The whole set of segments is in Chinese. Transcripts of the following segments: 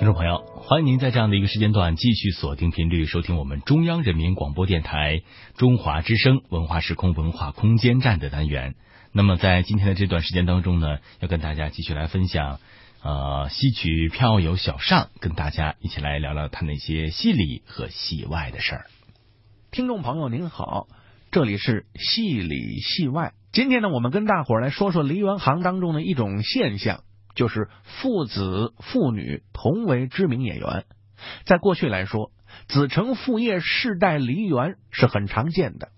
听众朋友，欢迎您在这样的一个时间段继续锁定频率收听我们中央人民广播电台中华之声文化时空文化空间站的单元。那么在今天的这段时间当中呢，要跟大家继续来分享呃戏曲票友小尚跟大家一起来聊聊他那些戏里和戏外的事儿。听众朋友您好，这里是戏里戏外。今天呢，我们跟大伙儿来说说梨园行当中的一种现象，就是父子父女同为知名演员。在过去来说，子承父业世代梨园是很常见的，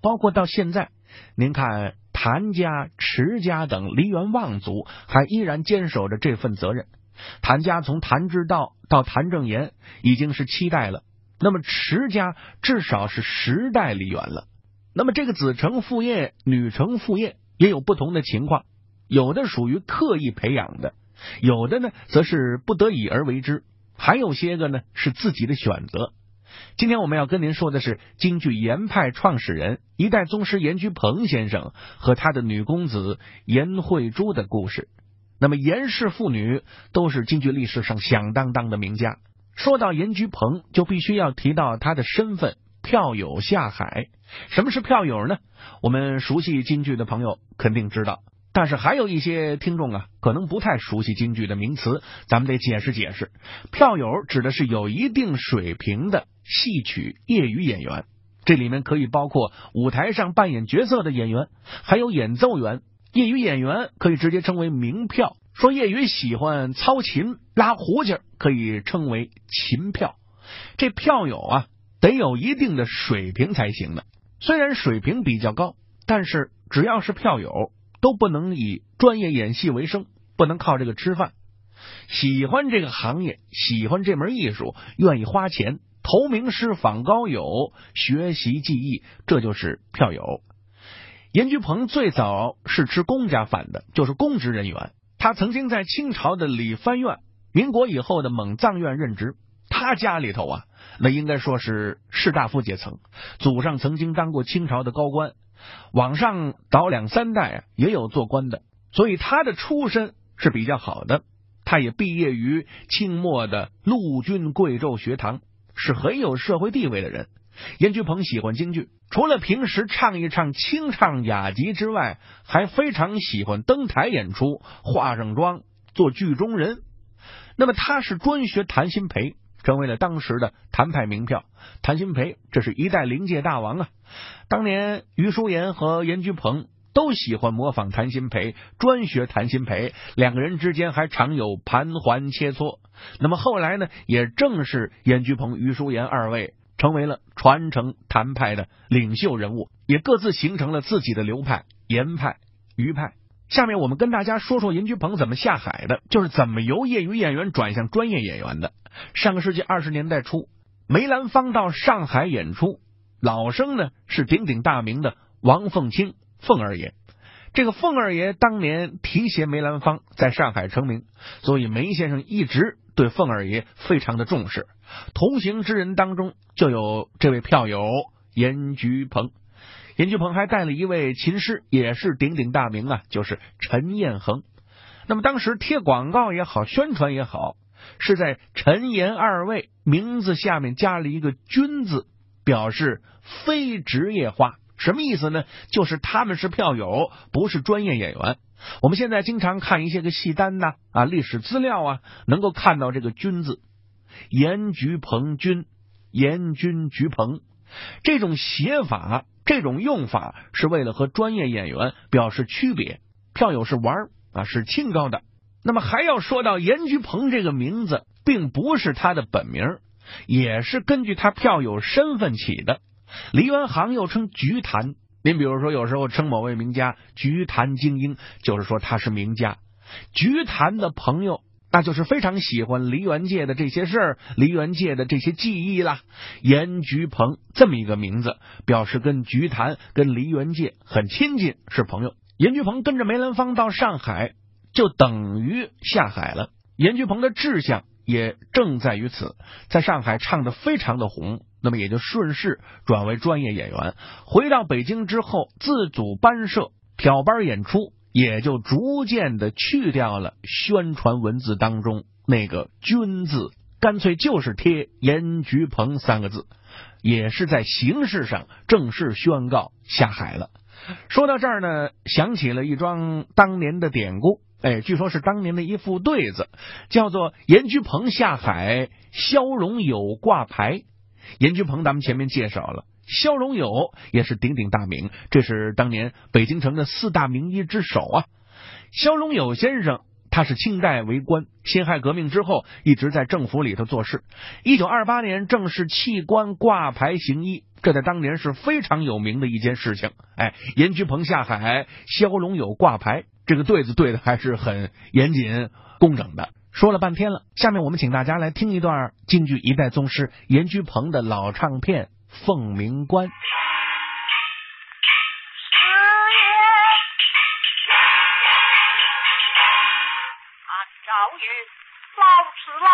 包括到现在，您看谭家、池家等梨园望族还依然坚守着这份责任。谭家从谭之道到谭正言已经是七代了，那么池家至少是十代梨园了。那么这个子承父业、女承父业也有不同的情况，有的属于刻意培养的，有的呢则是不得已而为之，还有些个呢是自己的选择。今天我们要跟您说的是京剧严派创始人、一代宗师严居鹏先生和他的女公子严慧珠的故事。那么严氏父女都是京剧历史上响当当的名家。说到严居鹏，就必须要提到他的身份——票友下海。什么是票友呢？我们熟悉京剧的朋友肯定知道，但是还有一些听众啊，可能不太熟悉京剧的名词，咱们得解释解释。票友指的是有一定水平的戏曲业余演员，这里面可以包括舞台上扮演角色的演员，还有演奏员。业余演员可以直接称为名票，说业余喜欢操琴拉胡琴，可以称为琴票。这票友啊，得有一定的水平才行的。虽然水平比较高，但是只要是票友，都不能以专业演戏为生，不能靠这个吃饭。喜欢这个行业，喜欢这门艺术，愿意花钱投名师、访高友、学习技艺，这就是票友。严居鹏最早是吃公家饭的，就是公职人员。他曾经在清朝的理藩院、民国以后的蒙藏院任职。他家里头啊。那应该说是士大夫阶层，祖上曾经当过清朝的高官，往上倒两三代啊，也有做官的，所以他的出身是比较好的。他也毕业于清末的陆军贵胄学堂，是很有社会地位的人。严居鹏喜欢京剧，除了平时唱一唱清唱雅集之外，还非常喜欢登台演出，化上妆做剧中人。那么他是专学谭鑫培。成为了当时的谭派名票，谭鑫培这是一代灵界大王啊！当年余淑妍和严居鹏都喜欢模仿谭鑫培，专学谭鑫培，两个人之间还常有盘桓切磋。那么后来呢，也正是严居鹏、余淑妍二位成为了传承谭派的领袖人物，也各自形成了自己的流派——严派、于派。下面我们跟大家说说严居鹏怎么下海的，就是怎么由业余演员转向专业演员的。上个世纪二十年代初，梅兰芳到上海演出，老生呢是鼎鼎大名的王凤清，凤二爷。这个凤二爷当年提携梅兰芳在上海成名，所以梅先生一直对凤二爷非常的重视。同行之人当中就有这位票友严菊鹏。严菊鹏还带了一位琴师，也是鼎鼎大名啊，就是陈彦恒。那么当时贴广告也好，宣传也好，是在陈严二位名字下面加了一个“君”字，表示非职业化。什么意思呢？就是他们是票友，不是专业演员。我们现在经常看一些个戏单呐啊，历史资料啊，能够看到这个“军”字，严菊鹏军，严军菊鹏这种写法。这种用法是为了和专业演员表示区别。票友是玩啊，是清高的。那么还要说到严菊鹏这个名字，并不是他的本名，也是根据他票友身份起的。梨园行又称菊坛，您比如说有时候称某位名家菊坛精英，就是说他是名家。菊坛的朋友。那就是非常喜欢梨园界的这些事儿，梨园界的这些记忆啦。严菊鹏这么一个名字，表示跟菊坛、跟梨园界很亲近，是朋友。严菊鹏跟着梅兰芳到上海，就等于下海了。严菊鹏的志向也正在于此，在上海唱的非常的红，那么也就顺势转为专业演员。回到北京之后，自组班社，挑班演出。也就逐渐的去掉了宣传文字当中那个“君”字，干脆就是贴严菊鹏三个字，也是在形式上正式宣告下海了。说到这儿呢，想起了一桩当年的典故，哎，据说是当年的一副对子，叫做“严居鹏下海，肖荣友挂牌”。严居鹏咱们前面介绍了。萧荣友也是鼎鼎大名，这是当年北京城的四大名医之首啊。萧荣友先生，他是清代为官，辛亥革命之后一直在政府里头做事。一九二八年正式弃官挂牌行医，这在当年是非常有名的一件事情。哎，严居鹏下海，萧荣友挂牌，这个对子对的还是很严谨工整的。说了半天了，下面我们请大家来听一段京剧一代宗师严居鹏的老唱片。凤鸣关，四爷，按照云，老子老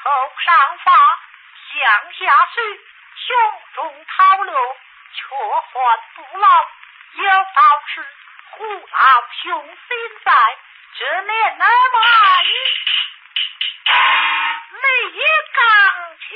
头上发，向下水，胸中掏流，却还不老。有道是，虎老雄心在，这年那么你力刚强。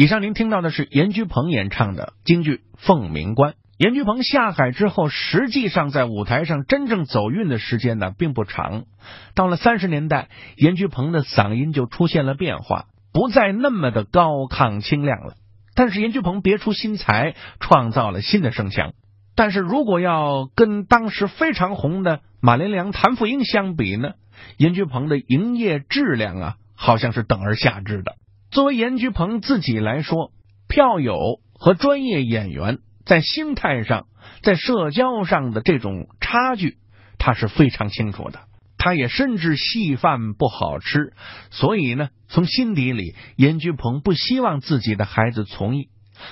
以上您听到的是严居鹏演唱的京剧《凤鸣关》。严居鹏下海之后，实际上在舞台上真正走运的时间呢并不长。到了三十年代，严居鹏的嗓音就出现了变化，不再那么的高亢清亮了。但是严居鹏别出心裁，创造了新的声响。但是如果要跟当时非常红的马连良、谭富英相比呢，严居鹏的营业质量啊，好像是等而下之的。作为严居鹏自己来说，票友和专业演员在心态上、在社交上的这种差距，他是非常清楚的。他也深知戏饭不好吃，所以呢，从心底里，严居鹏不希望自己的孩子从艺。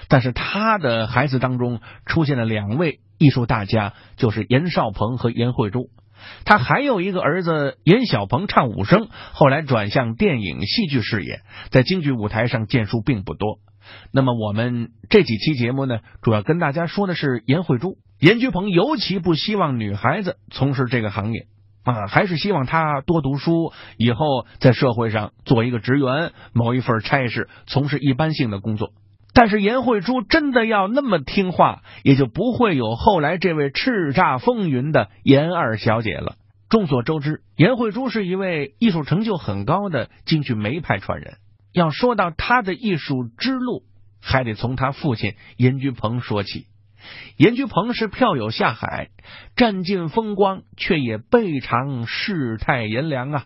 但是他的孩子当中出现了两位艺术大家，就是严少鹏和严慧珠。他还有一个儿子严小鹏，唱武生，后来转向电影戏剧事业，在京剧舞台上建树并不多。那么我们这几期节目呢，主要跟大家说的是严慧珠。严菊鹏尤其不希望女孩子从事这个行业啊，还是希望她多读书，以后在社会上做一个职员，某一份差事，从事一般性的工作。但是严慧珠真的要那么听话，也就不会有后来这位叱咤风云的严二小姐了。众所周知，严慧珠是一位艺术成就很高的京剧梅派传人。要说到他的艺术之路，还得从他父亲严居鹏说起。严居鹏是票友下海，占尽风光，却也备尝世态炎凉啊！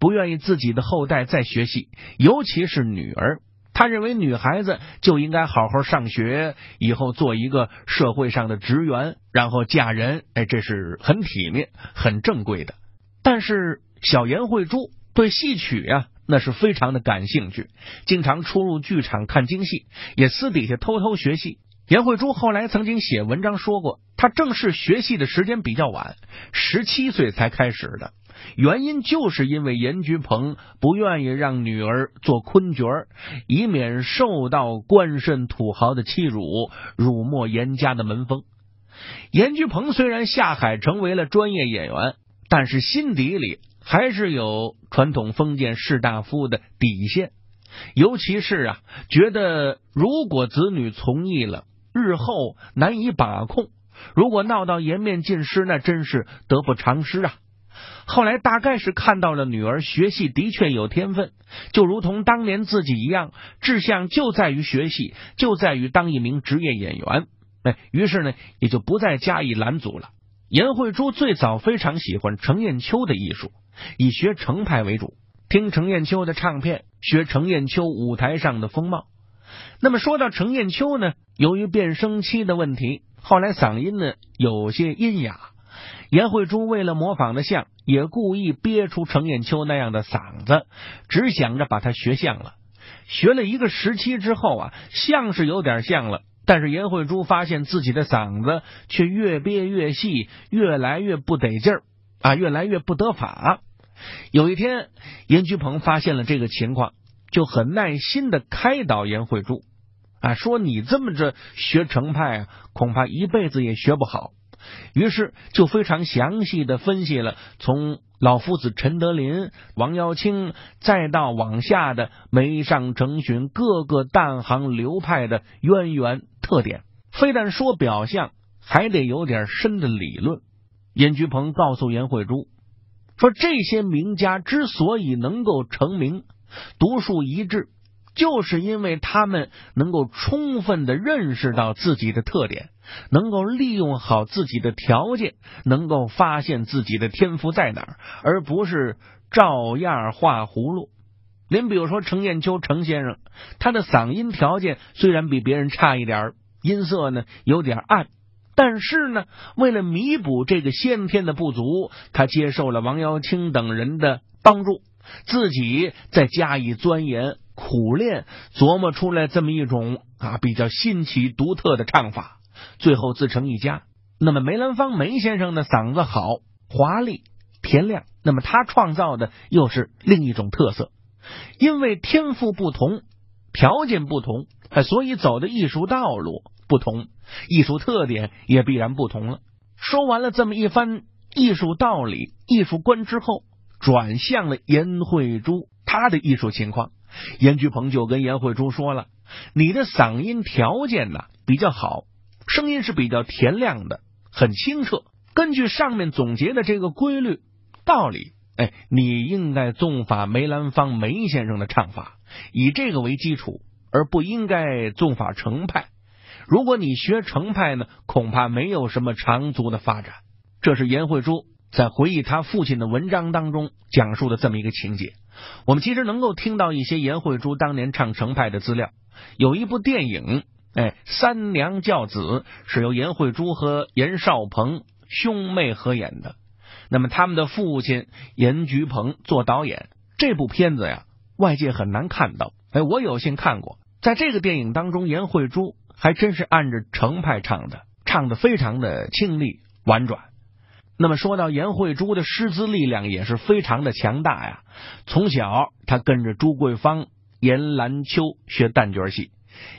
不愿意自己的后代再学戏，尤其是女儿。他认为女孩子就应该好好上学，以后做一个社会上的职员，然后嫁人。哎，这是很体面、很正规的。但是小严慧珠对戏曲呀，那是非常的感兴趣，经常出入剧场看京戏，也私底下偷偷学戏。严慧珠后来曾经写文章说过，她正式学戏的时间比较晚，十七岁才开始的。原因就是因为严菊鹏不愿意让女儿做昆角儿以免受到官绅土豪的欺辱，辱没严家的门风。严菊鹏虽然下海成为了专业演员，但是心底里还是有传统封建士大夫的底线，尤其是啊，觉得如果子女从艺了，日后难以把控；如果闹到颜面尽失，那真是得不偿失啊。后来大概是看到了女儿学戏的确有天分，就如同当年自己一样，志向就在于学戏，就在于当一名职业演员。哎，于是呢，也就不再加以拦阻了。严慧珠最早非常喜欢程砚秋的艺术，以学程派为主，听程砚秋的唱片，学程砚秋舞台上的风貌。那么说到程砚秋呢，由于变声期的问题，后来嗓音呢有些阴哑。严慧珠为了模仿的像，也故意憋出程砚秋那样的嗓子，只想着把他学像了。学了一个时期之后啊，像是有点像了，但是严慧珠发现自己的嗓子却越憋越细，越来越不得劲儿啊，越来越不得法。有一天，严居鹏发现了这个情况，就很耐心的开导严慧珠啊，说你这么着学程派啊，恐怕一辈子也学不好。于是就非常详细的分析了从老夫子陈德林、王耀清，再到往下的梅上成群各个弹行流派的渊源特点，非但说表象，还得有点深的理论。严居鹏告诉严慧珠说：“这些名家之所以能够成名，独树一帜。”就是因为他们能够充分的认识到自己的特点，能够利用好自己的条件，能够发现自己的天赋在哪儿，而不是照样画葫芦。您比如说程砚秋程先生，他的嗓音条件虽然比别人差一点音色呢有点暗，但是呢，为了弥补这个先天的不足，他接受了王瑶卿等人的帮助，自己再加以钻研。苦练琢磨出来这么一种啊比较新奇独特的唱法，最后自成一家。那么梅兰芳梅先生的嗓子好、华丽、甜亮，那么他创造的又是另一种特色。因为天赋不同，条件不同，所以走的艺术道路不同，艺术特点也必然不同了。说完了这么一番艺术道理、艺术观之后，转向了颜慧珠她的艺术情况。严菊鹏就跟严慧珠说了：“你的嗓音条件呢比较好，声音是比较甜亮的，很清澈。根据上面总结的这个规律道理，哎，你应该纵法梅兰芳梅先生的唱法，以这个为基础，而不应该纵法程派。如果你学程派呢，恐怕没有什么长足的发展。”这是严慧珠在回忆他父亲的文章当中讲述的这么一个情节。我们其实能够听到一些颜慧珠当年唱程派的资料，有一部电影，哎，《三娘教子》是由颜慧珠和严少鹏兄妹合演的。那么他们的父亲严菊鹏做导演，这部片子呀，外界很难看到。哎，我有幸看过，在这个电影当中，颜慧珠还真是按着程派唱的，唱的非常的清丽婉转。那么说到严慧珠的师资力量也是非常的强大呀。从小她跟着朱桂芳、严兰秋学旦角戏，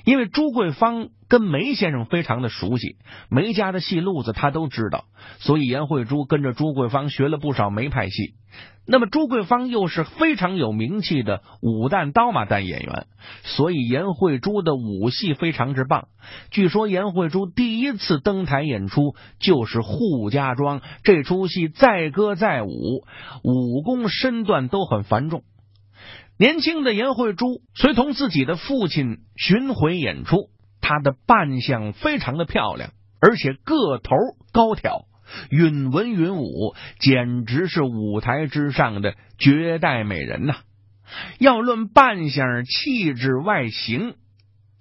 因为朱桂芳跟梅先生非常的熟悉，梅家的戏路子他都知道，所以颜慧珠跟着朱桂芳学了不少梅派戏。那么朱桂芳又是非常有名气的武旦刀马旦演员，所以颜慧珠的武戏非常之棒。据说颜慧珠第一次登台演出就是《扈家庄》这出戏，载歌载舞，武功身段都很繁重。年轻的颜慧珠随同自己的父亲巡回演出，她的扮相非常的漂亮，而且个头高挑，允文允武，简直是舞台之上的绝代美人呐！要论扮相、气质、外形，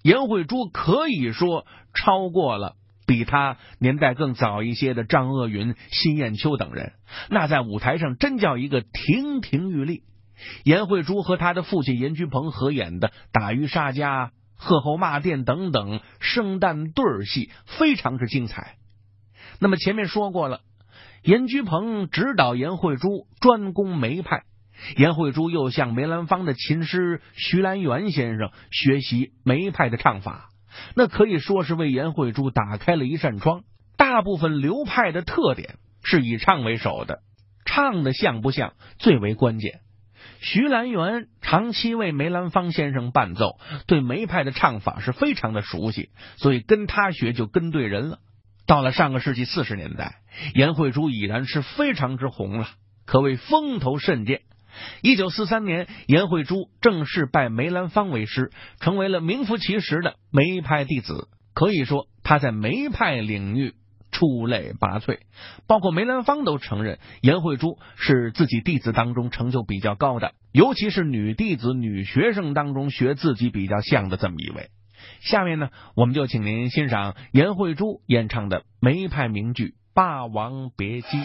颜慧珠可以说超过了比她年代更早一些的张鄂云、辛艳秋等人，那在舞台上真叫一个亭亭玉立。颜慧珠和他的父亲严居鹏合演的《打渔杀家》《贺后骂殿》等等圣诞对儿戏，非常之精彩。那么前面说过了，严居鹏指导颜慧珠专攻梅派，颜慧珠又向梅兰芳的琴师徐兰元先生学习梅派的唱法，那可以说是为颜慧珠打开了一扇窗。大部分流派的特点是以唱为首的，唱的像不像最为关键。徐兰元长期为梅兰芳先生伴奏，对梅派的唱法是非常的熟悉，所以跟他学就跟对人了。到了上个世纪四十年代，颜慧珠已然是非常之红了，可谓风头甚健。一九四三年，颜慧珠正式拜梅兰芳为师，成为了名副其实的梅派弟子。可以说，他在梅派领域。出类拔萃，包括梅兰芳都承认颜慧珠是自己弟子当中成就比较高的，尤其是女弟子、女学生当中学自己比较像的这么一位。下面呢，我们就请您欣赏颜慧珠演唱的梅派名剧《霸王别姬》。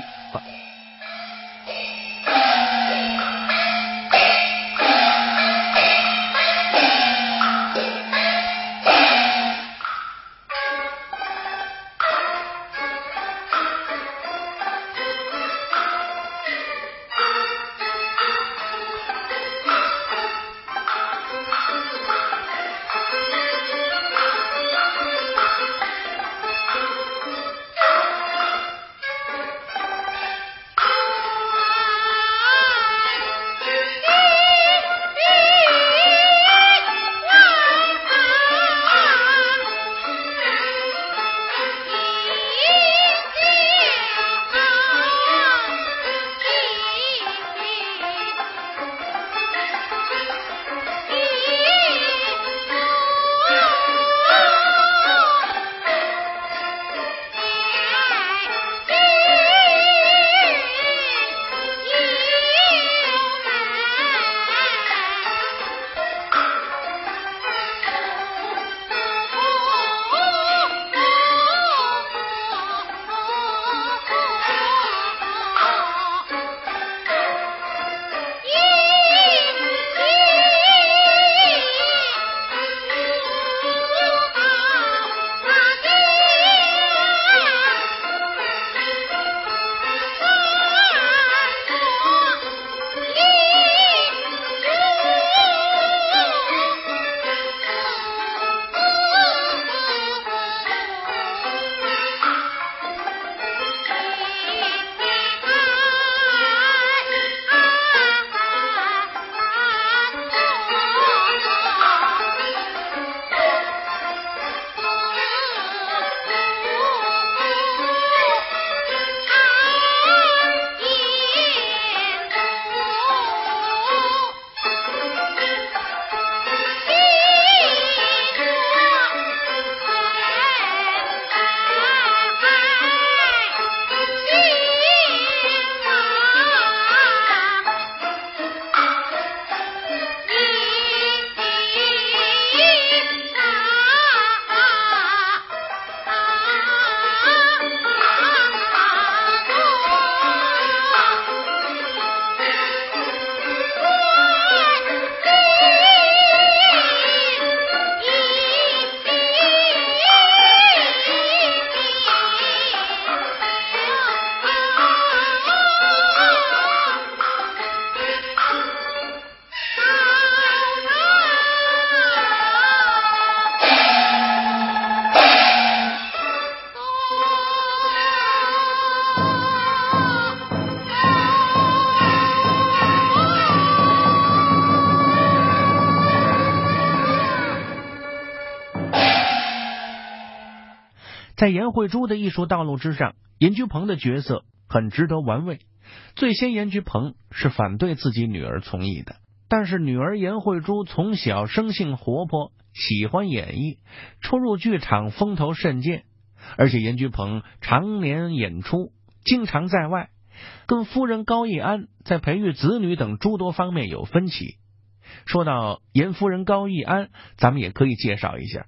在颜慧珠的艺术道路之上，严居鹏的角色很值得玩味。最先，严居鹏是反对自己女儿从艺的，但是女儿颜慧珠从小生性活泼，喜欢演艺，出入剧场风头甚健。而且严居鹏常年演出，经常在外，跟夫人高义安在培育子女等诸多方面有分歧。说到严夫人高义安，咱们也可以介绍一下。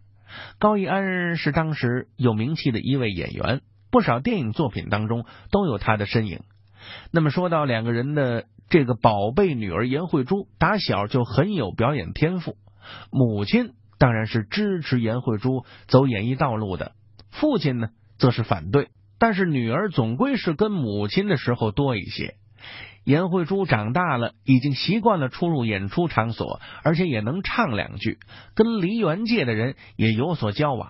高义安是当时有名气的一位演员，不少电影作品当中都有他的身影。那么说到两个人的这个宝贝女儿严慧珠，打小就很有表演天赋，母亲当然是支持严慧珠走演艺道路的，父亲呢则是反对。但是女儿总归是跟母亲的时候多一些。严慧珠长大了，已经习惯了出入演出场所，而且也能唱两句，跟梨园界的人也有所交往。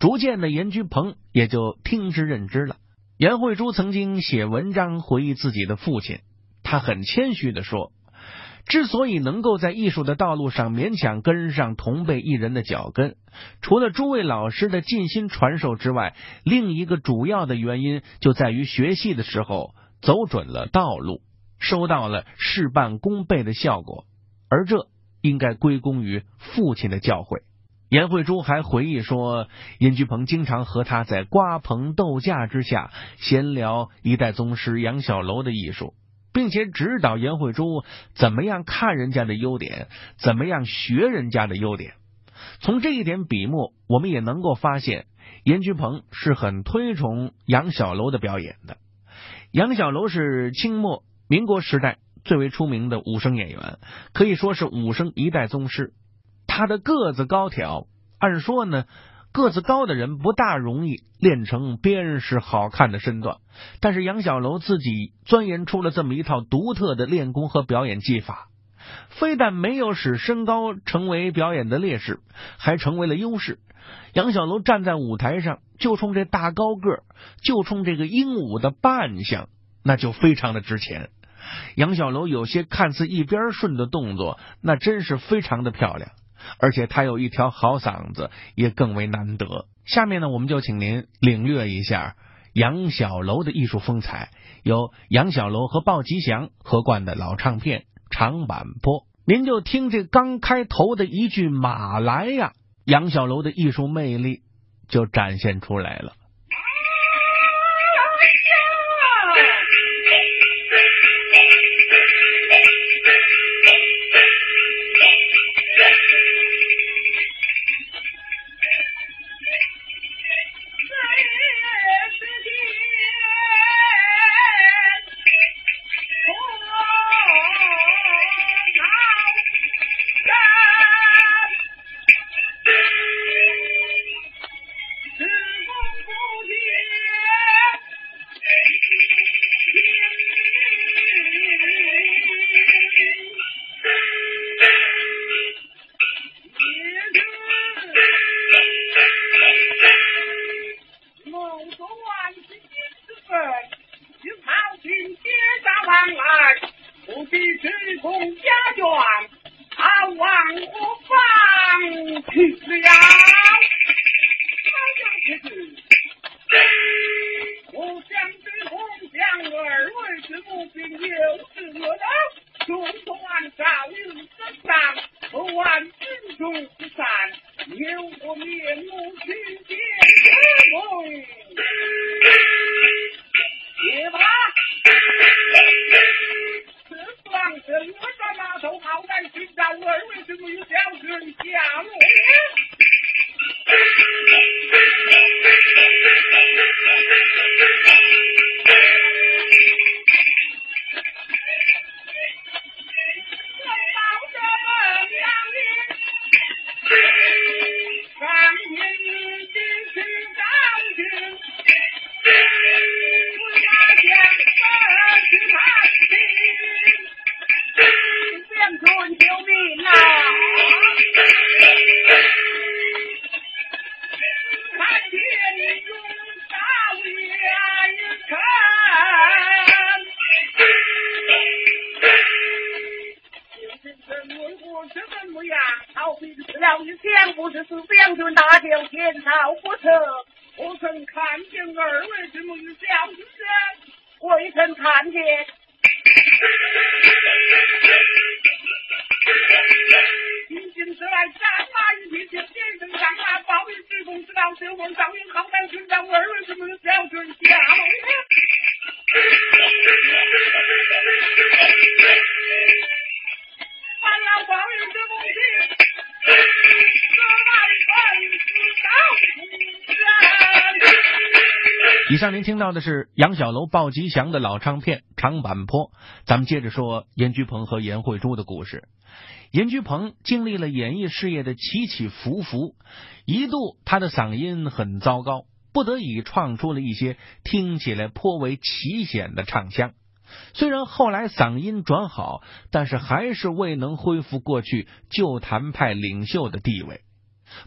逐渐的，严君鹏也就听之任之了。严慧珠曾经写文章回忆自己的父亲，他很谦虚的说：“之所以能够在艺术的道路上勉强跟上同辈艺人的脚跟，除了诸位老师的尽心传授之外，另一个主要的原因就在于学戏的时候走准了道路。”收到了事半功倍的效果，而这应该归功于父亲的教诲。严慧珠还回忆说，严居鹏经常和他在瓜棚斗架之下闲聊一代宗师杨小楼的艺术，并且指导严慧珠怎么样看人家的优点，怎么样学人家的优点。从这一点笔墨，我们也能够发现，严居鹏是很推崇杨小楼的表演的。杨小楼是清末。民国时代最为出名的武生演员，可以说是武生一代宗师。他的个子高挑，按说呢，个子高的人不大容易练成边实好看的身段。但是杨小楼自己钻研出了这么一套独特的练功和表演技法，非但没有使身高成为表演的劣势，还成为了优势。杨小楼站在舞台上，就冲这大高个，就冲这个英武的扮相，那就非常的值钱。杨小楼有些看似一边顺的动作，那真是非常的漂亮，而且他有一条好嗓子，也更为难得。下面呢，我们就请您领略一下杨小楼的艺术风采，由杨小楼和鲍吉祥合贯的老唱片《长坂坡》，您就听这刚开头的一句“马来呀”，杨小楼的艺术魅力就展现出来了。从家园，他往何方去？以上您听到的是杨小楼报吉祥的老唱片《长坂坡》。咱们接着说严居鹏和严慧珠的故事。严居鹏经历了演艺事业的起起伏伏，一度他的嗓音很糟糕，不得已创出了一些听起来颇为奇险的唱腔。虽然后来嗓音转好，但是还是未能恢复过去旧坛派领袖的地位。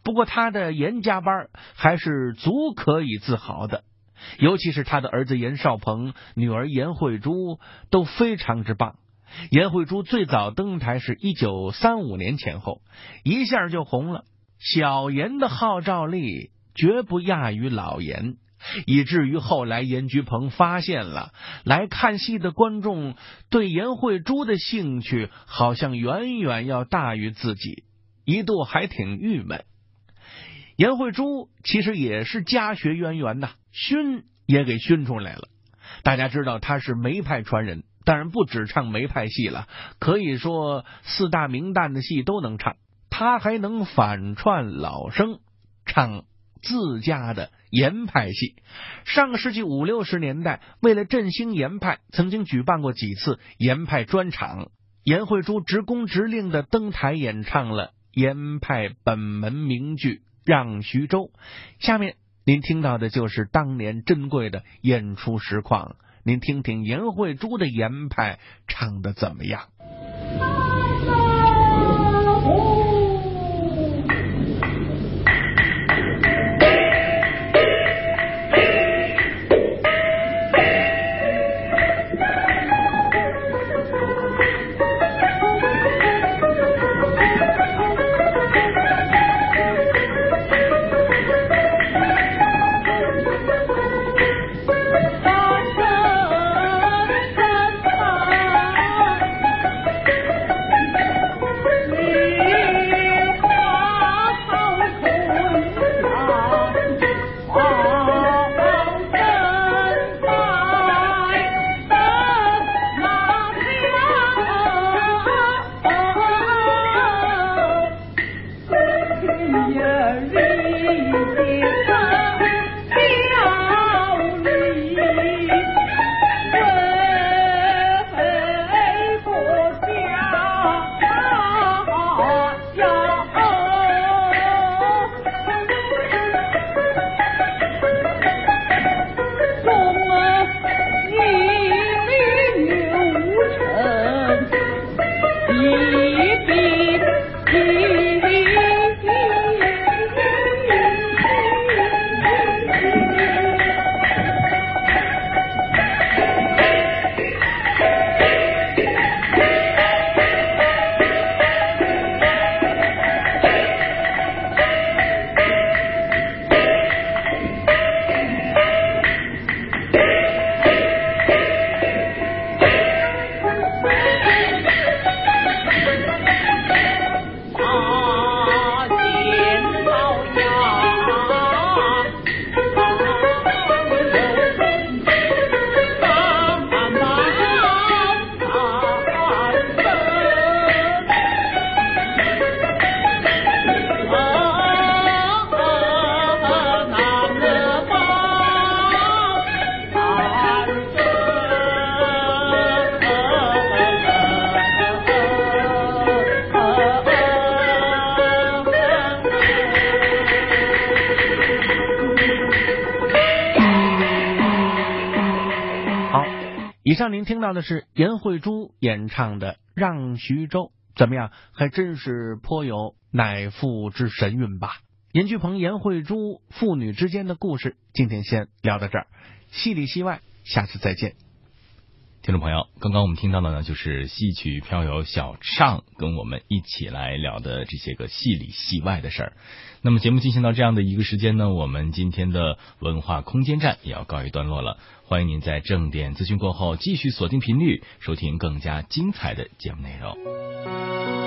不过他的严家班还是足可以自豪的，尤其是他的儿子严少鹏、女儿严慧珠都非常之棒。严慧珠最早登台是一九三五年前后，一下就红了。小严的号召力绝不亚于老严。以至于后来严菊鹏发现了来看戏的观众对严慧珠的兴趣好像远远要大于自己，一度还挺郁闷。严慧珠其实也是家学渊源呐，熏也给熏出来了。大家知道他是梅派传人，当然不只唱梅派戏了，可以说四大名旦的戏都能唱。他还能反串老生，唱自家的。严派戏，上个世纪五六十年代，为了振兴严派，曾经举办过几次严派专场。严慧珠直工直令的登台演唱了严派本门名剧《让徐州》。下面您听到的就是当年珍贵的演出实况，您听听严慧珠的严派唱的怎么样。以上您听到的是严慧珠演唱的《让徐州》，怎么样？还真是颇有乃父之神韵吧？严巨鹏、严慧珠父女之间的故事，今天先聊到这儿，戏里戏外，下次再见。听众朋友，刚刚我们听到的呢，就是戏曲飘游小畅跟我们一起来聊的这些个戏里戏外的事儿。那么节目进行到这样的一个时间呢，我们今天的文化空间站也要告一段落了。欢迎您在正点资讯过后继续锁定频率，收听更加精彩的节目内容。